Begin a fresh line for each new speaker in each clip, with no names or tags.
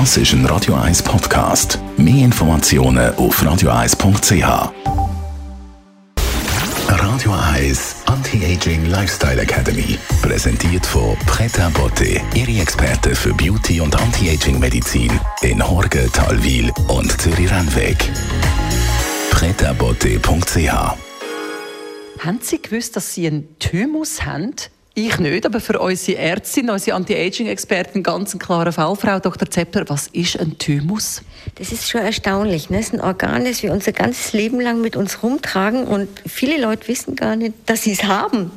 Das ist ein Radio 1 Podcast. Mehr Informationen auf radio1.ch. Radio 1 Anti-Aging Lifestyle Academy. Präsentiert von Preta Botte, Ihre Experte für Beauty und Anti-Aging-Medizin in Horge, Talwil und Zürich-Rennweg. pretabotte.ch
Haben Sie gewusst, dass Sie einen Thymus haben? Ich nicht, aber für unsere Ärztin, unsere Anti-Aging-Expertin, ganz ein klarer Fall, Frau Dr. Zeppler, was ist ein Thymus?
Das ist schon erstaunlich. Ne? Das ist ein Organ, das wir unser ganzes Leben lang mit uns rumtragen und viele Leute wissen gar nicht, dass sie es haben.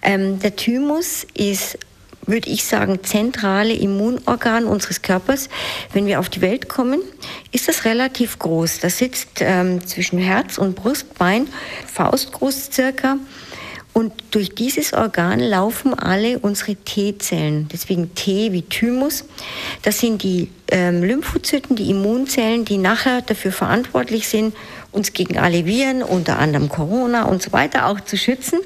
Ähm, der Thymus ist würde ich sagen, zentrale Immunorgan unseres Körpers. Wenn wir auf die Welt kommen, ist das relativ groß. Das sitzt ähm, zwischen Herz und Brustbein, faustgroß circa. Und durch dieses Organ laufen alle unsere T-Zellen. Deswegen T wie Thymus. Das sind die ähm, Lymphozyten, die Immunzellen, die nachher dafür verantwortlich sind, uns gegen alle Viren, unter anderem Corona und so weiter, auch zu schützen.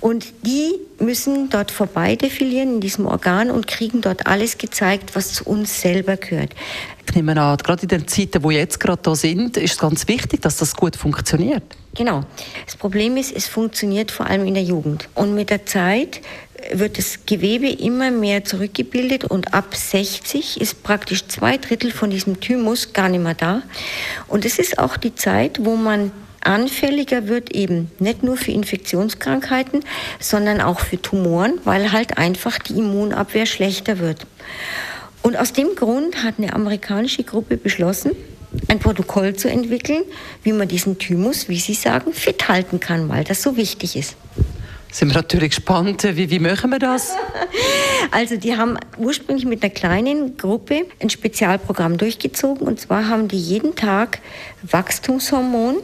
Und die müssen dort vorbei defilieren in diesem Organ und kriegen dort alles gezeigt, was zu uns selber gehört.
Ich nehme an, gerade in den Zeiten, wo jetzt gerade da sind, ist es ganz wichtig, dass das gut funktioniert.
Genau. Das Problem ist, es funktioniert vor allem in der Jugend. Und mit der Zeit wird das Gewebe immer mehr zurückgebildet und ab 60 ist praktisch zwei Drittel von diesem Thymus gar nicht mehr da. Und es ist auch die Zeit, wo man anfälliger wird eben nicht nur für Infektionskrankheiten, sondern auch für Tumoren, weil halt einfach die Immunabwehr schlechter wird. Und aus dem Grund hat eine amerikanische Gruppe beschlossen, ein Protokoll zu entwickeln, wie man diesen Thymus, wie Sie sagen, fit halten kann, weil das so wichtig ist
sind wir natürlich gespannt. Wie, wie machen wir das?
Also die haben ursprünglich mit einer kleinen Gruppe ein Spezialprogramm durchgezogen. Und zwar haben die jeden Tag Wachstumshormon,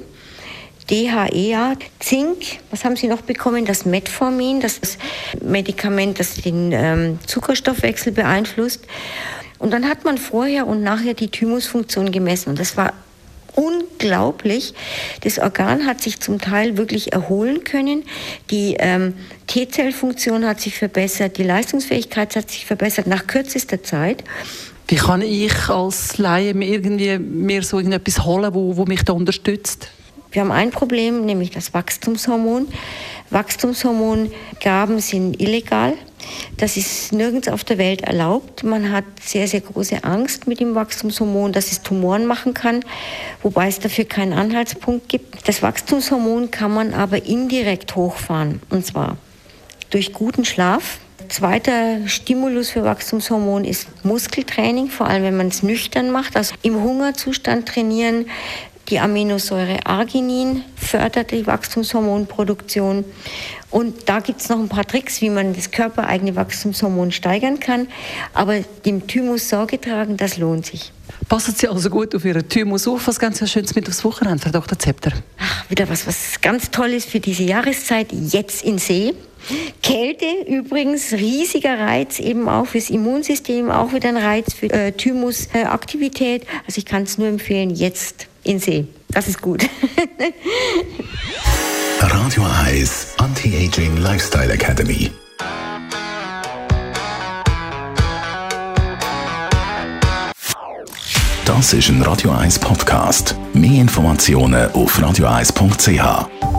DHEA, Zink, was haben sie noch bekommen? Das Metformin, das Medikament, das den ähm, Zuckerstoffwechsel beeinflusst. Und dann hat man vorher und nachher die Thymusfunktion gemessen. Und das war unglaublich. Das Organ hat sich zum Teil wirklich erholen können. Die ähm, T-Zellfunktion hat sich verbessert, die Leistungsfähigkeit hat sich verbessert nach kürzester Zeit.
Wie kann ich als Laie mir irgendwie mir so irgendetwas holen, wo, wo mich da unterstützt?
Wir haben ein Problem, nämlich das Wachstumshormon. Wachstumshormongaben sind illegal. Das ist nirgends auf der Welt erlaubt. Man hat sehr, sehr große Angst mit dem Wachstumshormon, dass es Tumoren machen kann, wobei es dafür keinen Anhaltspunkt gibt. Das Wachstumshormon kann man aber indirekt hochfahren, und zwar durch guten Schlaf. Zweiter Stimulus für Wachstumshormon ist Muskeltraining, vor allem wenn man es nüchtern macht. Also im Hungerzustand trainieren, die Aminosäure Arginin fördert die Wachstumshormonproduktion. Und da gibt es noch ein paar Tricks, wie man das körpereigene Wachstumshormon steigern kann. Aber dem Thymus Sorge tragen, das lohnt sich.
Passen Sie also gut auf Ihren Thymus auf. Was ganz Schönes mit aufs Wochenende, Frau Dr. Zepter?
Ach, wieder was, was ganz Tolles für diese Jahreszeit. Jetzt in See. Kälte übrigens, riesiger Reiz eben auch fürs Immunsystem, auch wieder ein Reiz für äh, Thymusaktivität. also ich kann es nur empfehlen, jetzt in See. Das ist gut.
Radio Eyes Anti-Aging Lifestyle Academy. Das ist ein Radio 1 Podcast. Mehr Informationen auf radio1.ch.